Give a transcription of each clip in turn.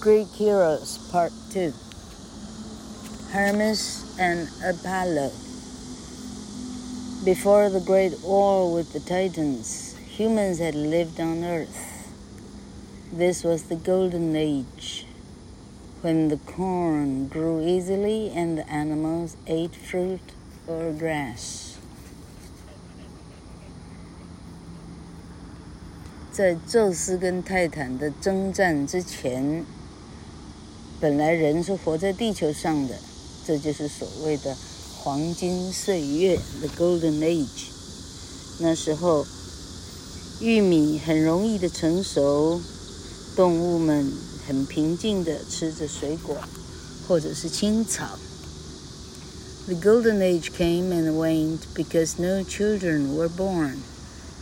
Greek Heroes Part 2 Hermes and Apollo. Before the great war with the Titans, humans had lived on Earth. This was the Golden Age, when the corn grew easily and the animals ate fruit or grass. 在宙斯跟泰坦的征战之前， 本来人是活在地球上的，这就是所谓的黄金岁月 （The Golden Age）。那时候，玉米很容易的成熟，动物们很平静的吃着水果，或者是青草。The Golden Age came and went because no children were born.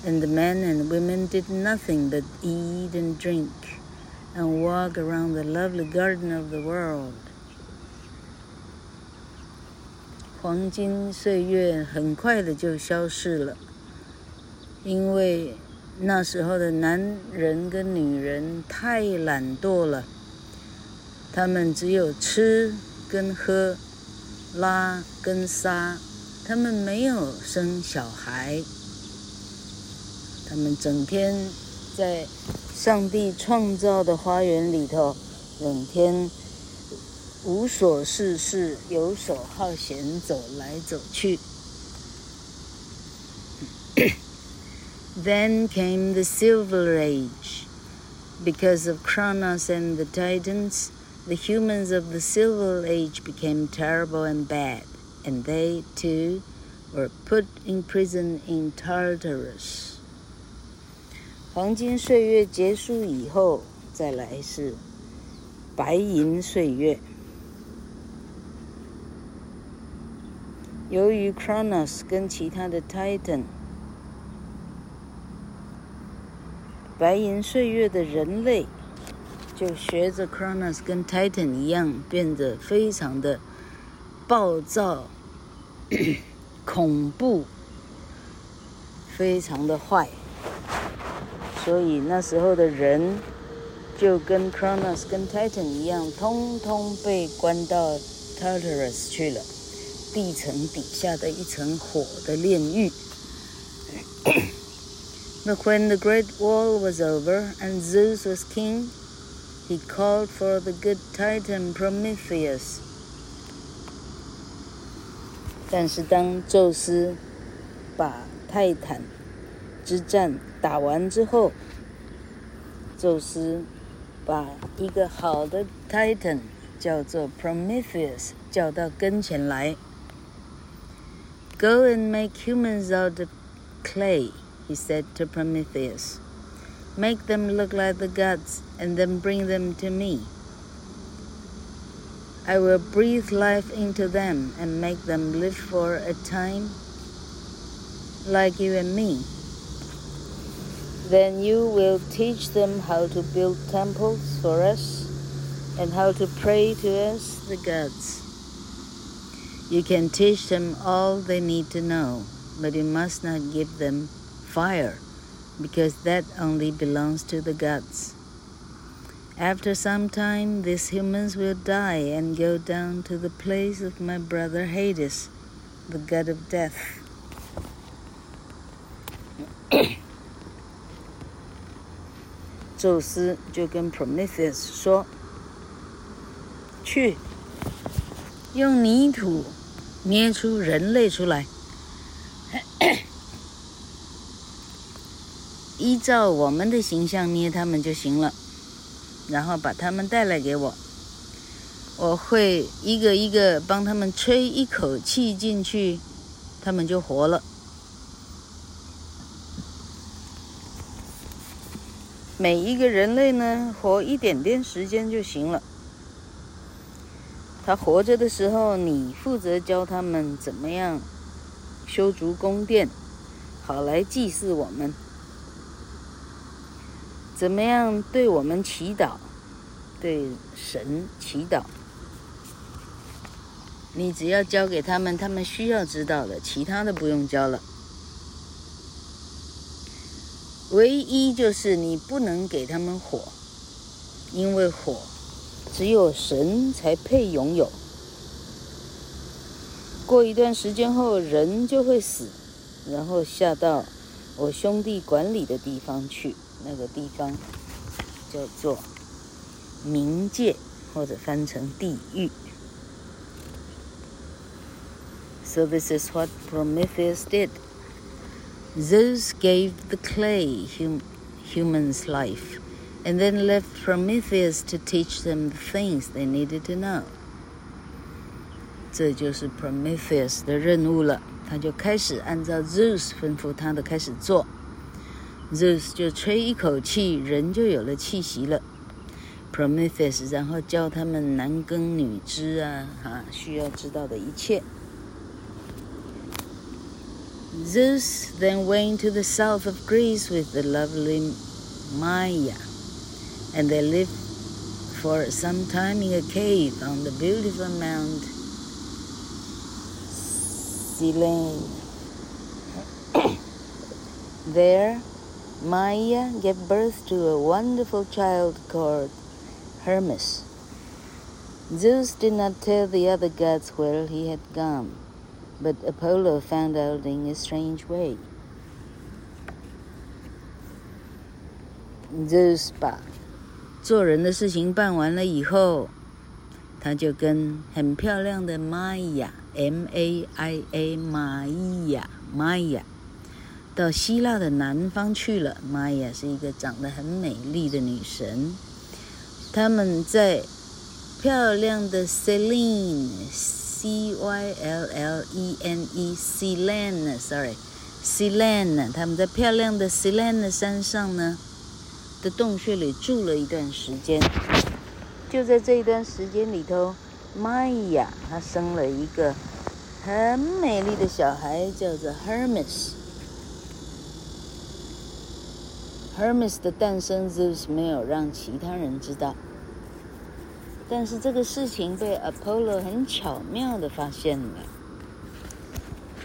And the men and women did nothing but eat and drink And walk around the lovely garden of the world. 黄金岁月很快的就消失了，因为那时候的男人跟女人太懒惰了，他们只有吃跟喝，拉跟撒，他们没有生小孩。他们整天在上帝创造的花园里头，整天无所事事、游手好闲，走来走去。 Then came the Silver Age. Because of Kronos and the Titans, the humans of the Silver Age became terrible and bad, and they too were put in prison in Tartarus. 黄金岁月结束以后，再来是白银岁月。由于 Cronus 跟其他的 Titan，白银岁月的人类就学着 Cronus 跟 Titan 一样，变得非常的暴躁、恐怖，非常的坏。所以那时候的人就跟 Kronos 跟 Titan 一样，通通被关到 Tartarus 去了，地层底下的一层火的炼狱。 But when the great war was over and Zeus was king, he called for the good Titan Prometheus. 但是当宙斯把泰坦 之战打完之后，宙斯把一个好的 Titan 叫做 Prometheus 叫到跟前来。Go and make humans out of clay, he said to Prometheus. Make them look like the gods, and then bring them to me. I will breathe life into them and make them live for a time like you and me. Then you will teach them how to build temples for us and how to pray to us, the gods. You can teach them all they need to know, but you must not give them fire, because that only belongs to the gods. After some time, these humans will die and go down to the place of my brother Hades, the god of death. 宙斯就跟 Prometheus 说：“去，用泥土捏出人类出来，依照我们的形象捏他们就行了，然后把他们带来给我，我会一个一个帮他们吹一口气进去，他们就活了。”每一个人类呢，活一点点时间就行了。他活着的时候，你负责教他们怎么样修筑宫殿，好来祭祀我们；怎么样对我们祈祷，对神祈祷。你只要教给他们他们需要知道的，其他的不用教了。唯一就是你不能给他们火，因为火只有神才配拥有。过一段时间后，人就会死，然后下到我兄弟管理的地方去，那个地方叫做冥界，或者翻成地狱。So this is what Prometheus did. Zeus gave the clay hum, humans life, and then left Prometheus to teach them the things they needed to know. 这就是 Prometheus 的任务了，他就开始按照 Zeus 吩咐他的开始做。Zeus 就吹一口气，人就有了气息了。Prometheus 然后教他们男耕女织啊，哈，需要知道的一切。Zeus then went to the south of Greece with the lovely Maia, and they lived for some time in a cave on the beautiful Mount Silene. there, Maia gave birth to a wonderful child called Hermes. Zeus did not tell the other gods where he had gone. But Apollo found out in a strange way. Zeus 把做人的事情办完了以后，他就跟很漂亮的 Maya，M-A-I-A，玛伊亚，玛雅，到希腊的南方去了。Maya 是一个长得很美丽的女神，他们在漂亮的 Cyllene。C y l l e n e Celine，sorry，Celine，他们在漂亮的 Celine 山上呢的洞穴里住了一段时间。就在这一段时间里头，妈呀，他生了一个很美丽的小孩，叫做 Hermes。Hermes 的诞生是没有让其他人知道。但是这个事情被 Apollo 很巧妙地发现了。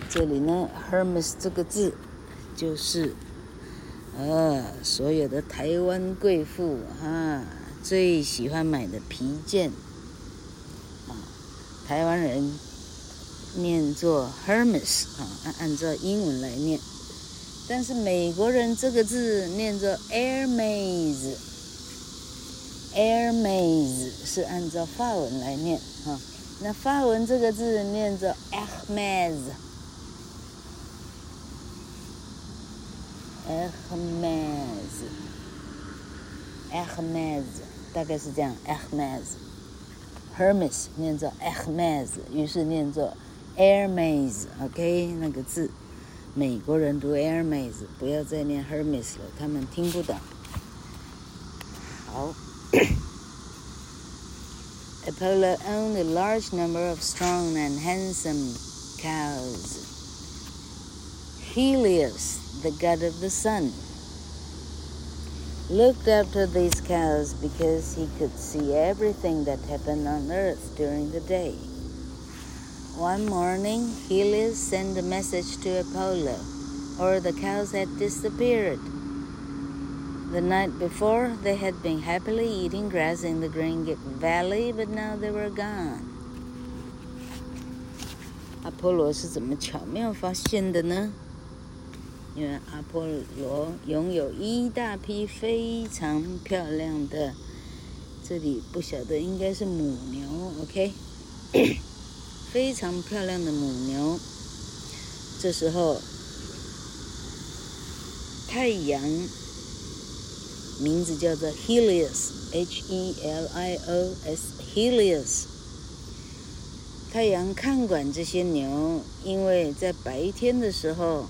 这里呢，Hermes 这个字，就是，呃，所有的台湾贵妇哈最喜欢买的皮件，啊，台湾人念作 Hermes 啊，按按照英文来念，但是美国人这个字念作 Hermes。Hermes 是按照法文来念哈，那法文这个字念作 Hermes，Hermes，Hermes，大概是这样，Hermes，Hermes 念作 Hermes，于是念作 Hermes，OK，那个字，美国人读 Hermes，不要再念 Hermes 了，他们听不懂。好。Apollo owned a large number of strong and handsome cows. Helios, the god of the sun, looked after these cows because he could see everything that happened on earth during the day. One morning, Helios sent a message to Apollo, or the cows had disappeared. The night before, they had been happily eating grass in the Green Valley, but now they were gone. 阿波罗是怎么巧妙发现的呢？因为阿波罗拥有一大批非常漂亮的，这里不晓得应该是母牛，OK？非常漂亮的母牛。这时候，太阳。 名字叫做 Helios，H-E-L-I-O-S，Helios。太阳看管这些牛，因为在白天的时候，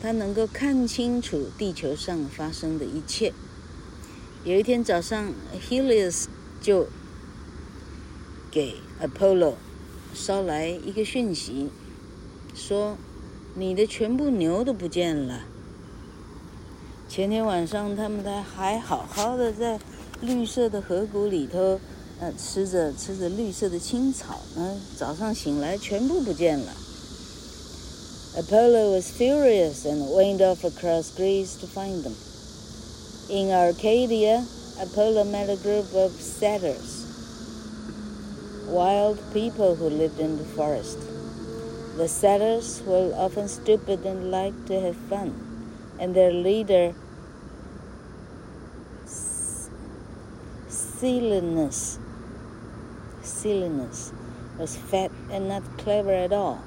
它能够看清楚地球上发生的一切。有一天早上，Helios 就给 Apollo 捎来一个讯息，说：“你的全部牛都不见了。”前天晚上，他们还还好好的在绿色的河谷里头，呃，吃着吃着绿色的青草呢。早上醒来，全部不见了。Apollo was furious and went off across Greece to find them. In Arcadia, Apollo met a group of satyrs, wild people who lived in the forest. The satyrs were often stupid and liked to have fun, and their leader, Silenus, Silenus, was fat and not clever at all.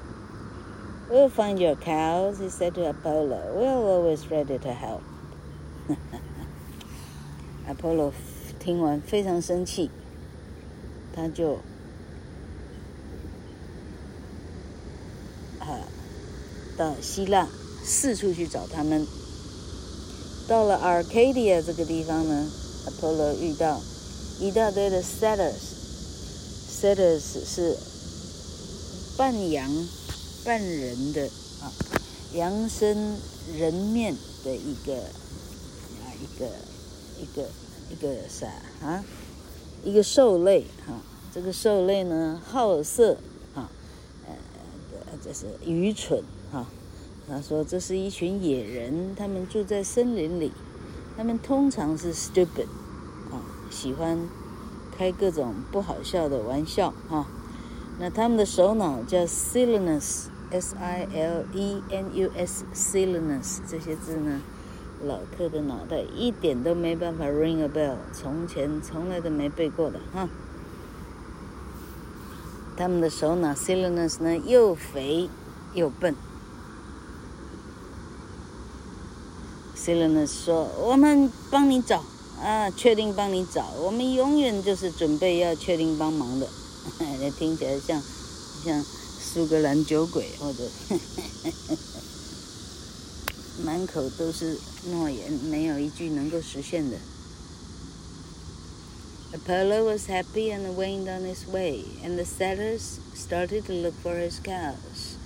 We'll find your cows, he said to Apollo. We're always ready to help. Apollo 听完非常生气，他就啊到希腊四处去找他们。 到了 Arcadia 这个地方呢，Apollo 遇到一大堆的 satyrs，satyrs 是半羊半人的啊，羊身人面的一个啊一个。一个一个啥啊？一个兽类哈、这个兽类呢好色啊，呃，这是愚蠢哈、他说这是一群野人，他们住在森林里，他们通常是 stupid 啊，喜欢开各种不好笑的玩笑哈、那他们的首脑叫 Silenus，S I L E N U S，Silenus 这些字呢？老克的脑袋一点都没办法 ring a bell，从前从来都没背过的哈。他们的首脑 Silenus 呢，又肥又笨。Silenus 说：“我们帮你找啊，确定帮你找，我们永远就是准备要确定帮忙的。”听起来像像苏格兰酒鬼或者。满口都是诺言，没有一句能够实现的。Apollo was happy and went on his way, and the satyrs started to look for his cows.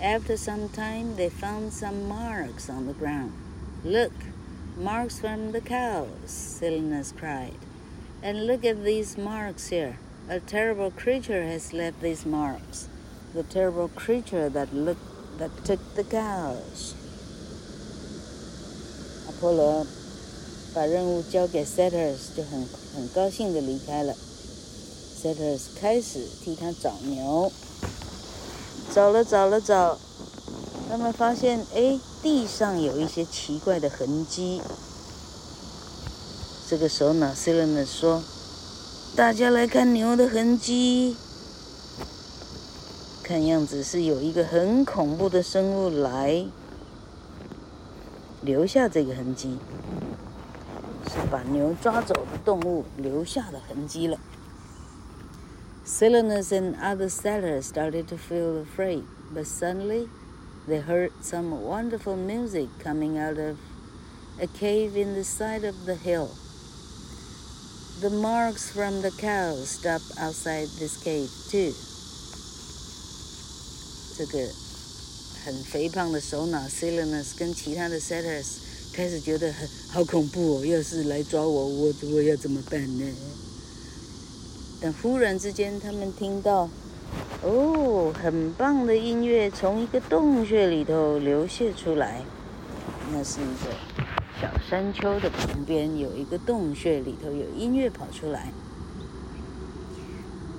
After some time, they found some marks on the ground. Look, marks from the cows, Silenus cried. And look at these marks here. A terrible creature has left these marks. The terrible creature that looked, that took the cows. 波罗把任务交给 Satyrs，就很很高兴的离开了。Satyrs 开始替他找牛，找了找了找，他们发现，哎， 地上有一些奇怪的痕迹。这个时候呢，Silenus 说：“大家来看牛的痕迹，看样子是有一个很恐怖的生物来。”留下这个痕迹，是把牛抓走的动物留下的痕迹了。Silenus and other satyrs started to feel afraid, but suddenly they heard some wonderful music coming out of a cave in the side of the hill. The marks from the cows stopped outside this cave too. 这个。很肥胖的首脑 Silenus 跟其他的 Satyrs 开始觉得很好恐怖哦，要是来抓我，我我要怎么办呢？但忽然之间，他们听到， 哦，很棒的音乐从一个洞穴里头流泻出来。那是一个小山丘的旁边有一个洞穴，里头有音乐跑出来。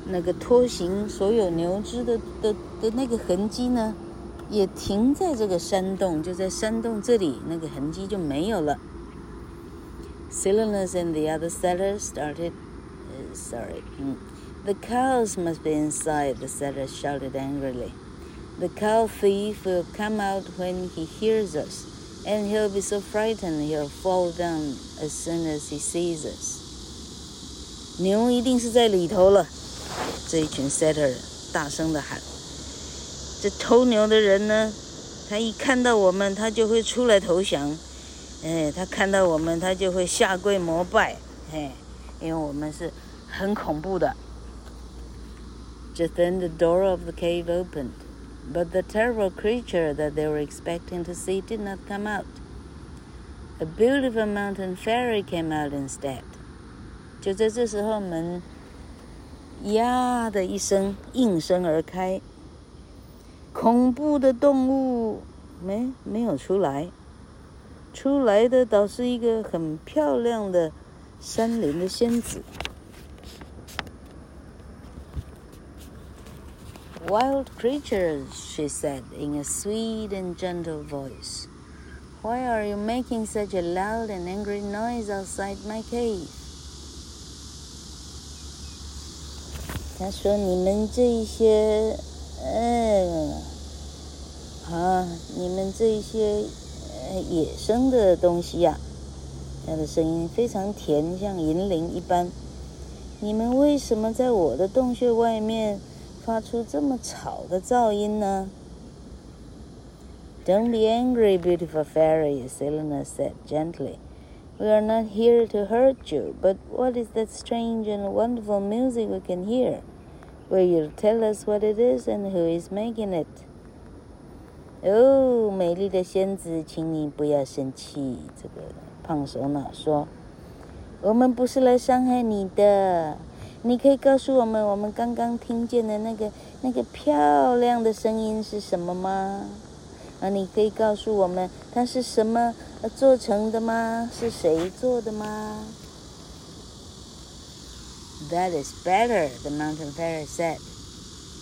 那个拖行所有牛只的的的那个痕迹呢？也停在这个山洞，就在山洞这里，那个痕迹就没有了。Silenus and the other satyrs started. Sorry, 嗯 the cows must be inside. The setter shouted angrily. The cow thief will come out when he hears us, and he'll be so frightened he'll fall down as soon as he sees us. 牛一定是在里头了，这一群 setter 大声地喊。这偷牛的人呢，他一看到我们，他就会出来投降。哎，他看到我们，他就会下跪膜拜。哎，因为我们是很恐怖的。Just then the door of the cave opened, but the terrible creature that they were expecting to see did not come out. A beautiful mountain fairy came out instead. 就在这时候，门呀的一声应声而开。恐怖的动物没没有出来，出来的倒是一个很漂亮的 山林的仙子。 Wild creatures, she said in a sweet and gentle voice, why are you making such a loud and angry noise outside my cave? 他说：“你们这一些，嗯，啊，你们这一些呃野生的东西呀、啊，它的声音非常甜，像银铃一般。你们为什么在我的洞穴外面发出这么吵的噪音呢？”“Don't be angry, beautiful fairy,” Selena said gently. We are not here to hurt you, but what is that strange and wonderful music we can hear? Will you tell us what it is and who is making it? 哦，美丽的仙子，请你不要生气。这个胖手脑说：“我们不是来伤害你的， 你可以告诉我们，我们刚刚听见的那个那个漂亮的声音是什么吗？”啊，你可以告诉我们它是什么做成的吗？是谁做的吗？That is better, the mountain fairy said.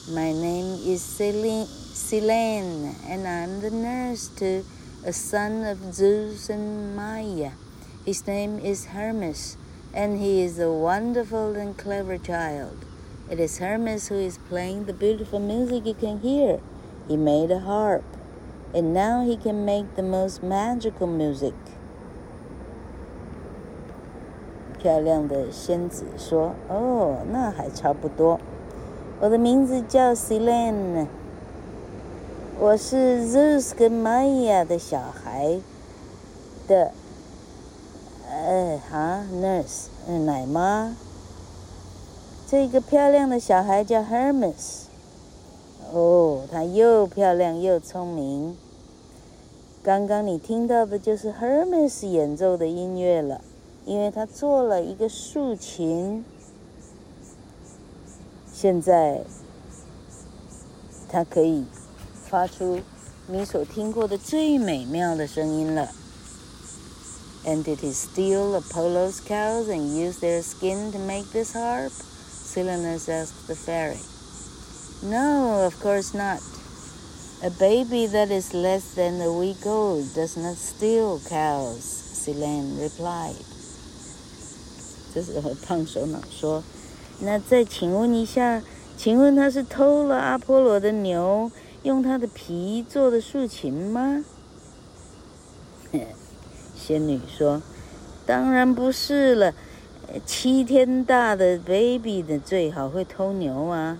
My name is Selene, Selene, and I'm the nurse to a son of Zeus and Maya. His name is Hermes, and he is a wonderful and clever child. It is Hermes who is playing the beautiful music you can hear. He made a harp and now he can make the most magical music. 漂亮的仙子说：“哦，那还差不多。我的名字叫 Selene，我是 Zeus 跟 Maya 的小孩的， 呃，哈，nurse，奶妈。这个漂亮的小孩叫 Hermes。”哦，她又漂亮又聪明。刚刚你听到的就是 Hermes 演奏的音乐了，因为他做了一个竖琴。现在，它可以发出你所听过的最美妙的声音了。And did he steal Apollo's cows and use their skin to make this harp? Silenus asked the fairy. No, of course not. A baby that is less than a week old does not steal cows, Selene replied. 这时候胖手脑说：“那再请问一下，请问他是偷了阿波罗的牛，用他的皮做的竖琴吗？” 仙女说：“当然不是了，七天大的 baby 的最好会偷牛啊。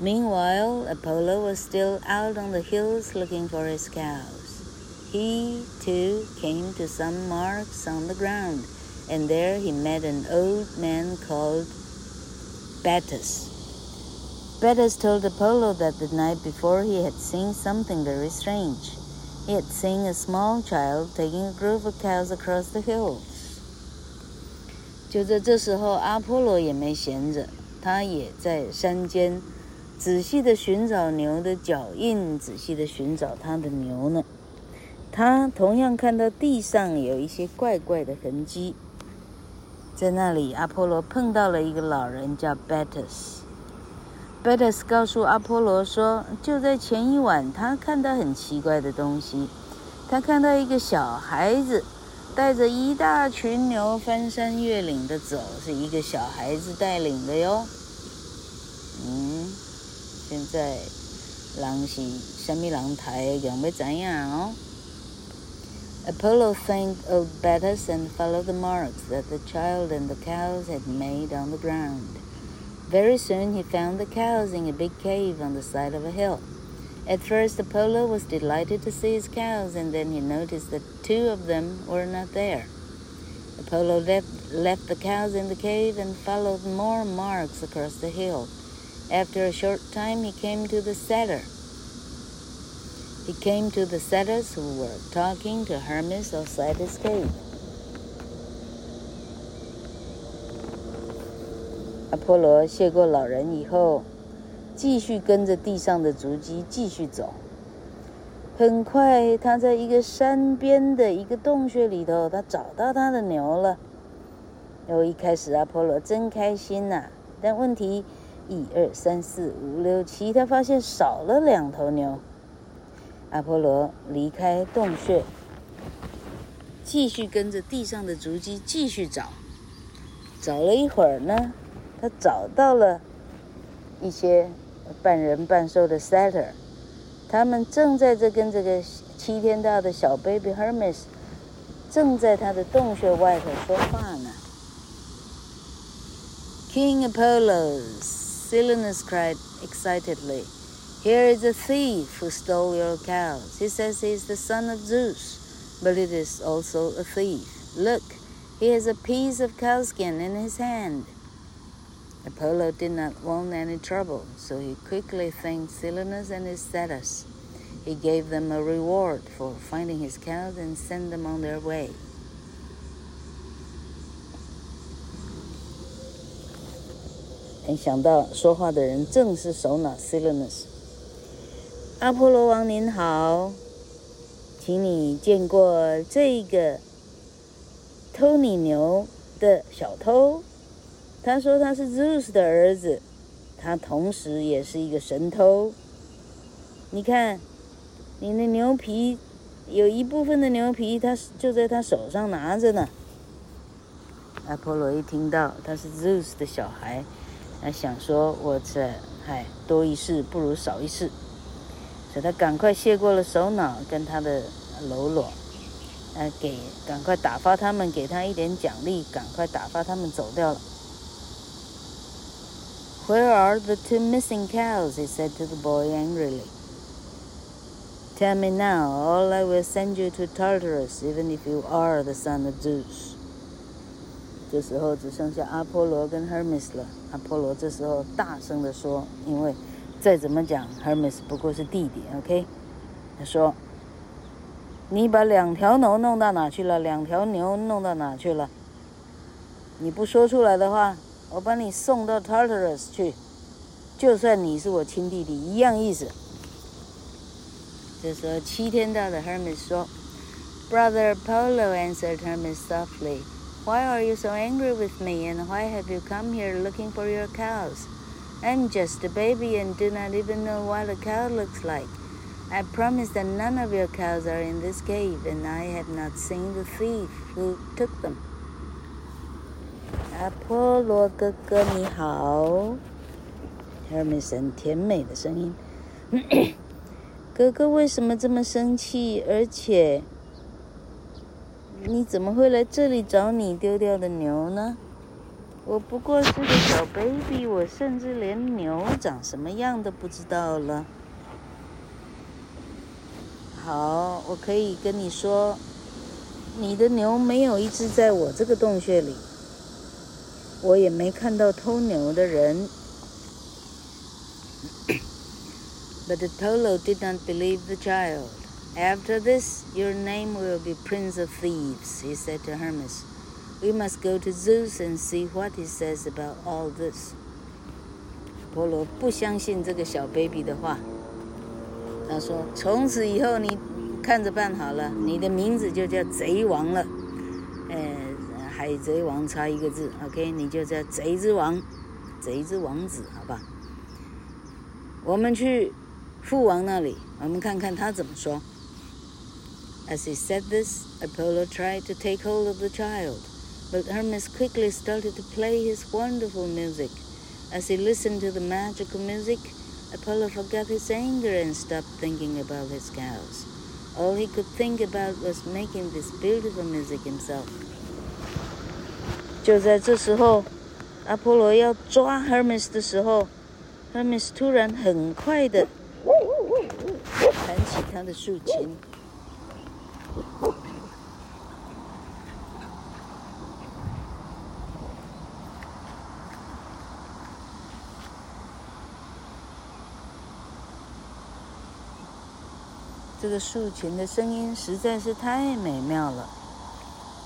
Meanwhile, Apollo was still out on the hills looking for his cows. He, too, came to some marks on the ground, and there he met an old man called Battus. Battus told Apollo that the night before he had seen something very strange. He had seen a small child taking a group of cows across the hills. 就在这时候，阿波罗也没闲着。他也在山间仔细地寻找牛的脚印，仔细地寻找他的牛呢。他同样看到地上有一些怪怪的痕迹。在那里，阿波罗碰到了一个老人，叫 Bates Bettas 告诉阿波罗说，就在前一晚，他看到很奇怪的东西。他看到一个小孩子。带着一大群牛翻山越岭的走，是一个小孩子带领的哟。嗯，现在人是什么人抬，让要怎样哦？Apollo thanked old Battus and followed the marks that the child and the cows had made on the ground. Very soon he found the cows in a big cave on the side of a hill. At first, Apollo was delighted to see his cows, and then he noticed that two of them were not there. Apollo left, left the cows in the cave and followed more marks across the hill. After a short time, he came to the satyr. He came to the satyrs who were talking to Hermes outside his cave. 阿波罗谢过老人以后。继续跟着地上的足迹继续走，很快，他在一个山边的一个洞穴里头，他找到他的牛了。然后一开始，阿波罗真开心呐、但问题，一二三四五六七，他发现少了两头牛。阿波罗离开洞穴，继续跟着地上的足迹继续找。找了一会儿呢，他找到了一些半人半兽的 Satyr，他们正在这跟这个七天大的小 baby Hermes 正在他的洞穴外头说话呢。King Apollo, Silenus cried excitedly, "Here is a thief who stole your cows. He says he is the son of Zeus, but it is also a thief. Look." He has a piece of cowskin in his hand. Apollo did not want any trouble, so he quickly thanked Silenus and his satyrs. He gave them a reward for finding his cows and sent them on their way. 没想到说话的人正是首脑 Silenus。阿波罗王您好，请你见过这个。偷你牛的小偷， 他说他是 Zeus 的儿子，他同时也是一个神偷。你看，你的牛皮有一部分的牛皮，他就在他手上拿着呢。阿波罗一听到他是 Zeus 的小孩，他想说：“我这嗨，多一事不如少一事。”所以他赶快谢过了首脑跟他的喽啰。呃，给赶快打发他们，给他一点奖励，赶快打发他们走掉了。Where are the two missing cows? He said to the boy angrily. Tell me now, or I will send you to Tartarus, even if you are the son of Zeus. 这时候只剩下阿波罗跟 Hermes 了。阿波罗这时候大声地说：“因为再怎么讲，Hermes 不过是弟弟，OK？” 他说。你把两条牛弄到哪去了？两条牛弄到哪去了？你不说出来的话，我把你送到 Tartarus 去。就算你是我亲弟弟，一样意思。这时候，七天大的 Hermes 说：“Brother Apollo answered Hermes softly, Why are you so angry with me, and why have you come here looking for your cows? I'm just a baby and do not even know what a cow looks like.” I promise that none of your cows are in this cave, and I have not seen the thief who took them. 阿波罗哥哥你好，Hermes 甜美的声音。哥哥为什么这么生气？而且你怎么会来这里找你丢掉的牛呢？我不过是个小 baby，我甚至连牛长什么样都不知道了。好，我可以跟你说，你的牛没有一只在我这个洞穴里，我也没看到偷牛的人。 But Apollo did not believe the child. After this, your name will be Prince of Thieves, he said to Hermes. We must go to Zeus and see what he says about all this. 波罗不相信这个小 baby 的话。他说：“从此以后，你看着办好了，你的名字就叫贼王了。 呃，海贼王差一个字，OK，你就叫贼之王，贼之王子，好吧？我们去父王那里，我们看看他怎么说。” As he said this, Apollo tried to take hold of the child, but Hermes quickly started to play his wonderful music. As he listened to the magical music, Apollo forgot his anger and stopped thinking about his cows. All he could think about was making this beautiful music himself. 就在这时候，阿波罗要抓 Hermes 的时候，Hermes 突然很快的弹起他的竖琴。这个竖琴的声音实在是太美妙了。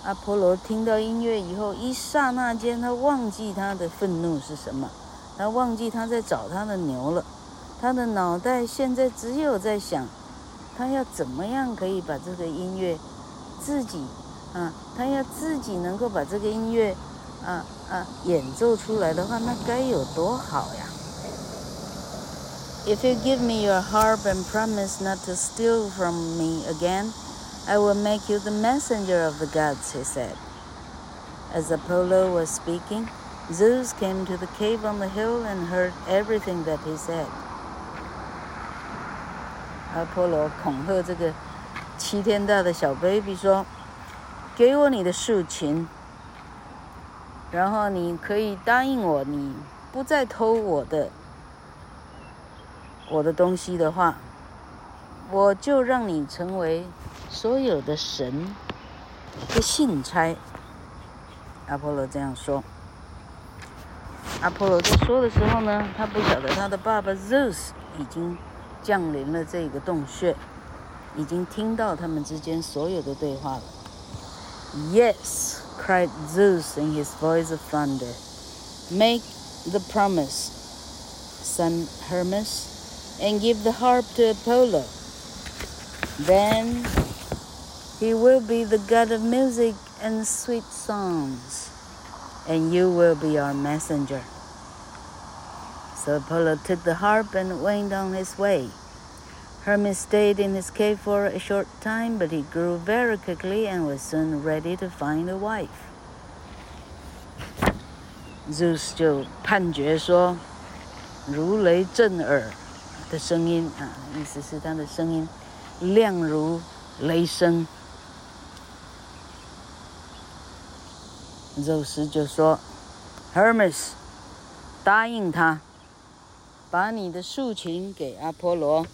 阿波罗听到音乐以后，一刹那间，他忘记他的愤怒是什么，他忘记他在找他的牛了。他的脑袋现在只有在想，他要怎么样可以把这个音乐自己啊，他要自己能够把这个音乐啊啊演奏出来的话，那该有多好呀！If you give me your harp and promise not to steal from me again, I will make you the messenger of the gods, he said. As Apollo was speaking, Zeus came to the cave on the hill and heard everything that he said. 阿波罗恐吓这个七天大的小 baby 说：“给我你的竖琴，然后你可以答应我，你不再偷我的我的东西的话，我就让你成为 所有的神的信差。”阿波罗这样说。阿波罗在说的时候呢，他不晓得他的爸爸 Zeus 已经降临了这个洞穴，已经听到他们之间所有的对话了。Yes, cried Zeus in his voice of thunder. Make the promise, son Hermes, and give the harp to Apollo. Then he will be the god of music and sweet songs, and you will be our messenger. So Apollo took the harp and went on his way. Hermes stayed in his cave for a short time, but he grew very quickly and was soon ready to find a wife. Zeus 就判决说，如雷震耳的声音啊，意思是他的声音亮如雷声。 宙斯就说：“Hermes，答应他，把你的竖琴给阿波罗，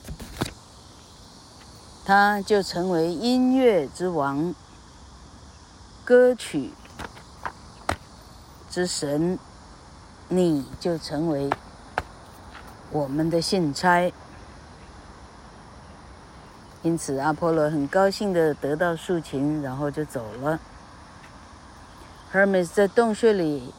他就成为音乐之王，歌曲之神，你就成为我们的信差。因此，阿波罗很高兴地得到竖琴，然后就走了。” Hermes 在洞穴里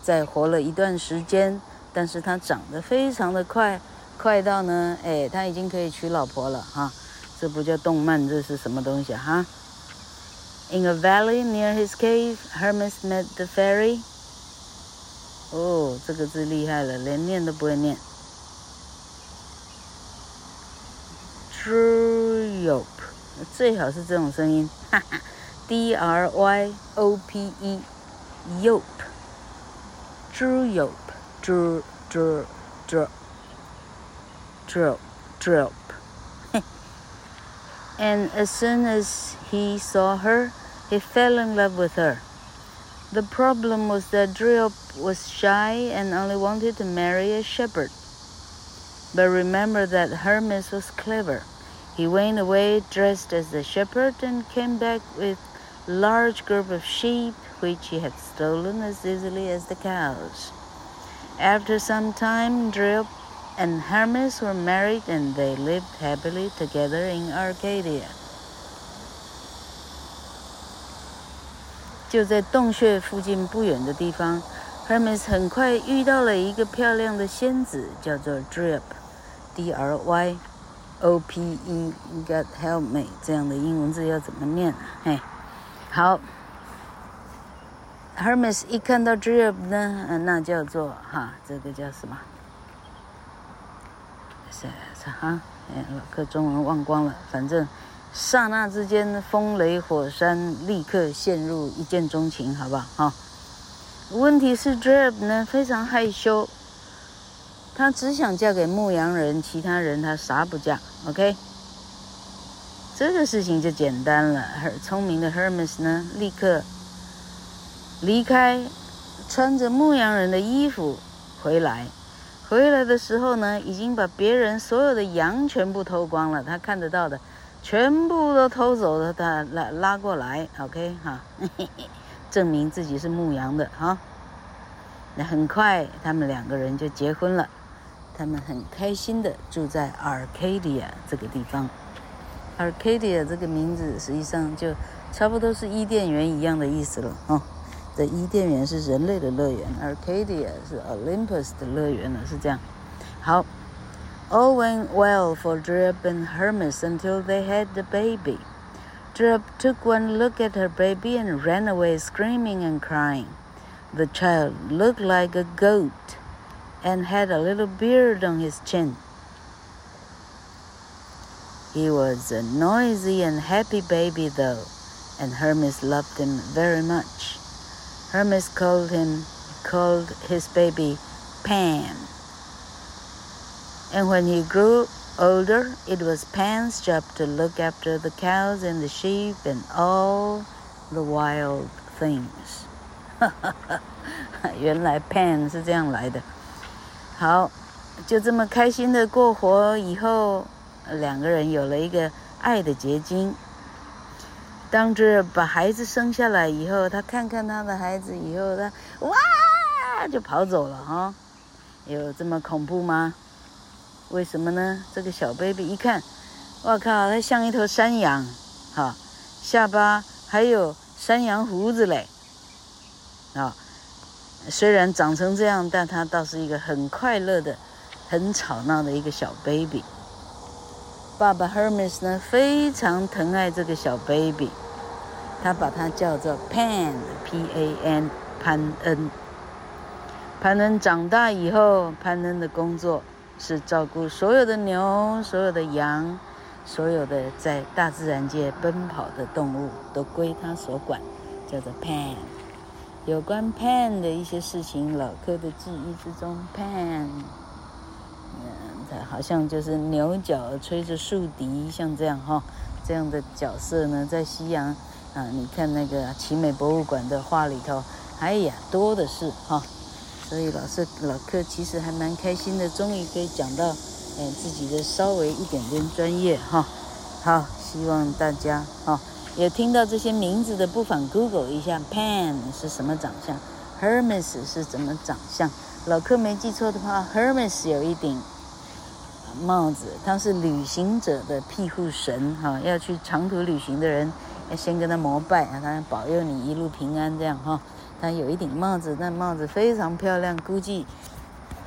再活了一段时间，但是他长得非常的快，快到呢，哎，他已经可以娶老婆了哈。这不叫动漫，这是什么东西哈？In a valley near his cave, Hermes met the fairy. 哦，这个字厉害了，连念都不会念。Dryope，最好是这种声音，哈哈。D R Y O P and as soon as he saw her, he fell in love with her. The problem was that Dryope was shy and only wanted to marry a shepherd. But remember that Hermes was clever. He went away dressed as a shepherd and came back with large group of sheep which he had stolen as easily as the cows. After some time, Dryope and Hermes were married and they lived happily together in Arcadia. 就在洞穴附近不远的地方，Hermes 很快遇到了一个漂亮的仙子，叫做 Dryope，D-R-Y-O-P-E。God help me，这样的英文字要怎么念啊？嘿。 好，Hermes 一看到 Dryope 呢，那叫做哈，这个叫什么？是是哈，哎，老课中文忘光了。反正刹那之间，风雷火山，立刻陷入一见钟情，好不好？哈。问题是 Dryope 呢非常害羞，他只想嫁给牧羊人，其他人他啥不嫁。OK。这个事情就简单了。很聪明的 Hermes 呢，立刻离开，穿着牧羊人的衣服回来。回来的时候呢，已经把别人所有的羊全部偷光了。他看得到的，全部都偷走了。他拉拉过来，OK 哈，证明自己是牧羊的哈。那很快，他们两个人就结婚了。他们很开心的住在 Arcadia 这个地方。Arcadia 这个名字实际上就差不多是伊甸园一样的意思了哦。这伊甸园是人类的乐园，Arcadia 是 Olympus 的乐园了，是这样。好， All went well for Drip and Hermes until they had the baby. Drip took one look at her baby and ran away screaming and crying. The child looked like a goat and had a little beard on his chin. He was a noisy and happy baby, though, and Hermes loved him very much. Hermes called him called his baby Pan. And when he grew older, it was Pan's job to look after the cows and the sheep and all the wild things. 原来 Pan 是这样来的。好，就这么开心的过活以后， 两个人有了一个爱的结晶。当着把孩子生下来以后，他看看他的孩子以后，他哇就跑走了哈。有这么恐怖吗？为什么呢？这个小 baby 一看，我靠，他像一头山羊，哈，下巴还有山羊胡子嘞，啊。虽然长成这样，但他倒是一个很快乐的、很吵闹的一个小 baby。爸爸 Hermes 呢，非常疼爱这个小 baby，他把它叫做 Pan，P-A-N，潘恩。潘恩长大以后，潘恩的工作是照顾所有的牛、所有的羊、所有的在大自然界奔跑的动物，都归他所管，叫做 Pan。有关 Pan 的一些事情，老柯的记忆之中，Pan，好像就是牛角吹着竖笛，像这样哈，这样的角色呢，在西洋啊，你看那个奇美博物馆的画里头，哎呀，多的是哈，所以老师老柯其实还蛮开心的，终于可以讲到，哎，自己的稍微一点点专业哈，好，希望大家哈。有听到这些名字的，不妨 Google 一下，Pan 是什么长相，Hermes 是怎么长相？老柯没记错的话，Hermes 有一顶帽子，他是旅行者的庇护神，哈，要去长途旅行的人要先跟他膜拜，啊，他保佑你一路平安，这样哈。他有一顶帽子，那帽子非常漂亮，估计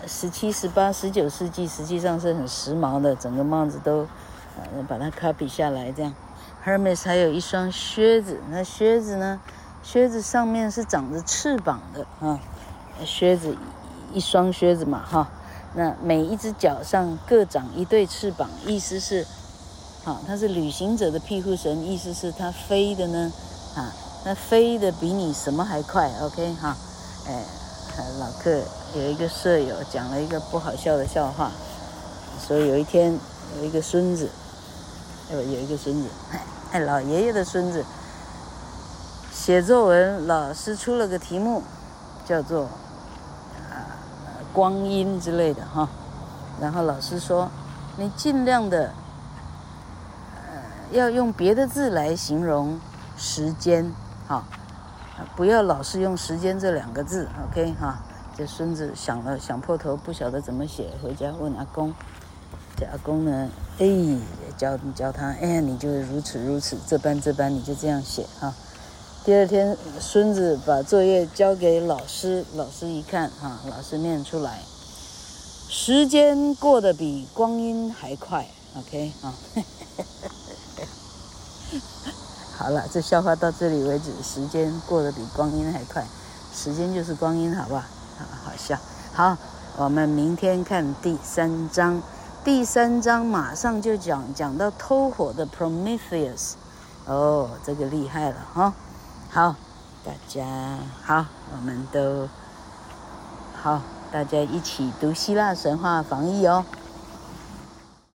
十七、十八、十九世纪实际上是很时髦的，整个帽子都呃把它 copy 下来，这样。Hermes 还有一双靴子，那靴子呢？靴子上面是长着翅膀的啊。靴子一双靴子嘛，哈。那每一只脚上各长一对翅膀，意思是，好，它是旅行者的庇护神，意思是它飞的呢，啊，那飞的比你什么还快？OK 哈，哎，老客有一个舍友讲了一个不好笑的笑话，说有一天有一个孙子。有有一个孙子，哎，老爷爷的孙子写作文，老师出了个题目，叫做光阴之类的哈，然后老师说，你尽量的呃要用别的字来形容时间，哈，不要老是用时间这两个字，OK 哈。这孙子想了想破头，不晓得怎么写，回家问阿公。这阿公呢，哎，教教他，哎，你就如此如此，这般这般，你就这样写哈。第二天，孙子把作业交给老师，老师一看哈，老师念出来，时间过得比光阴还快，OK 啊。好了，这笑话到这里为止。时间过得比光阴还快，时间就是光阴，好不好？好好笑。好，我们明天看第三章。第三章马上就讲讲到偷火的 Prometheus，哦，这个厉害了哈、好，大家好，我们都好，大家一起读希腊神话防疫哦。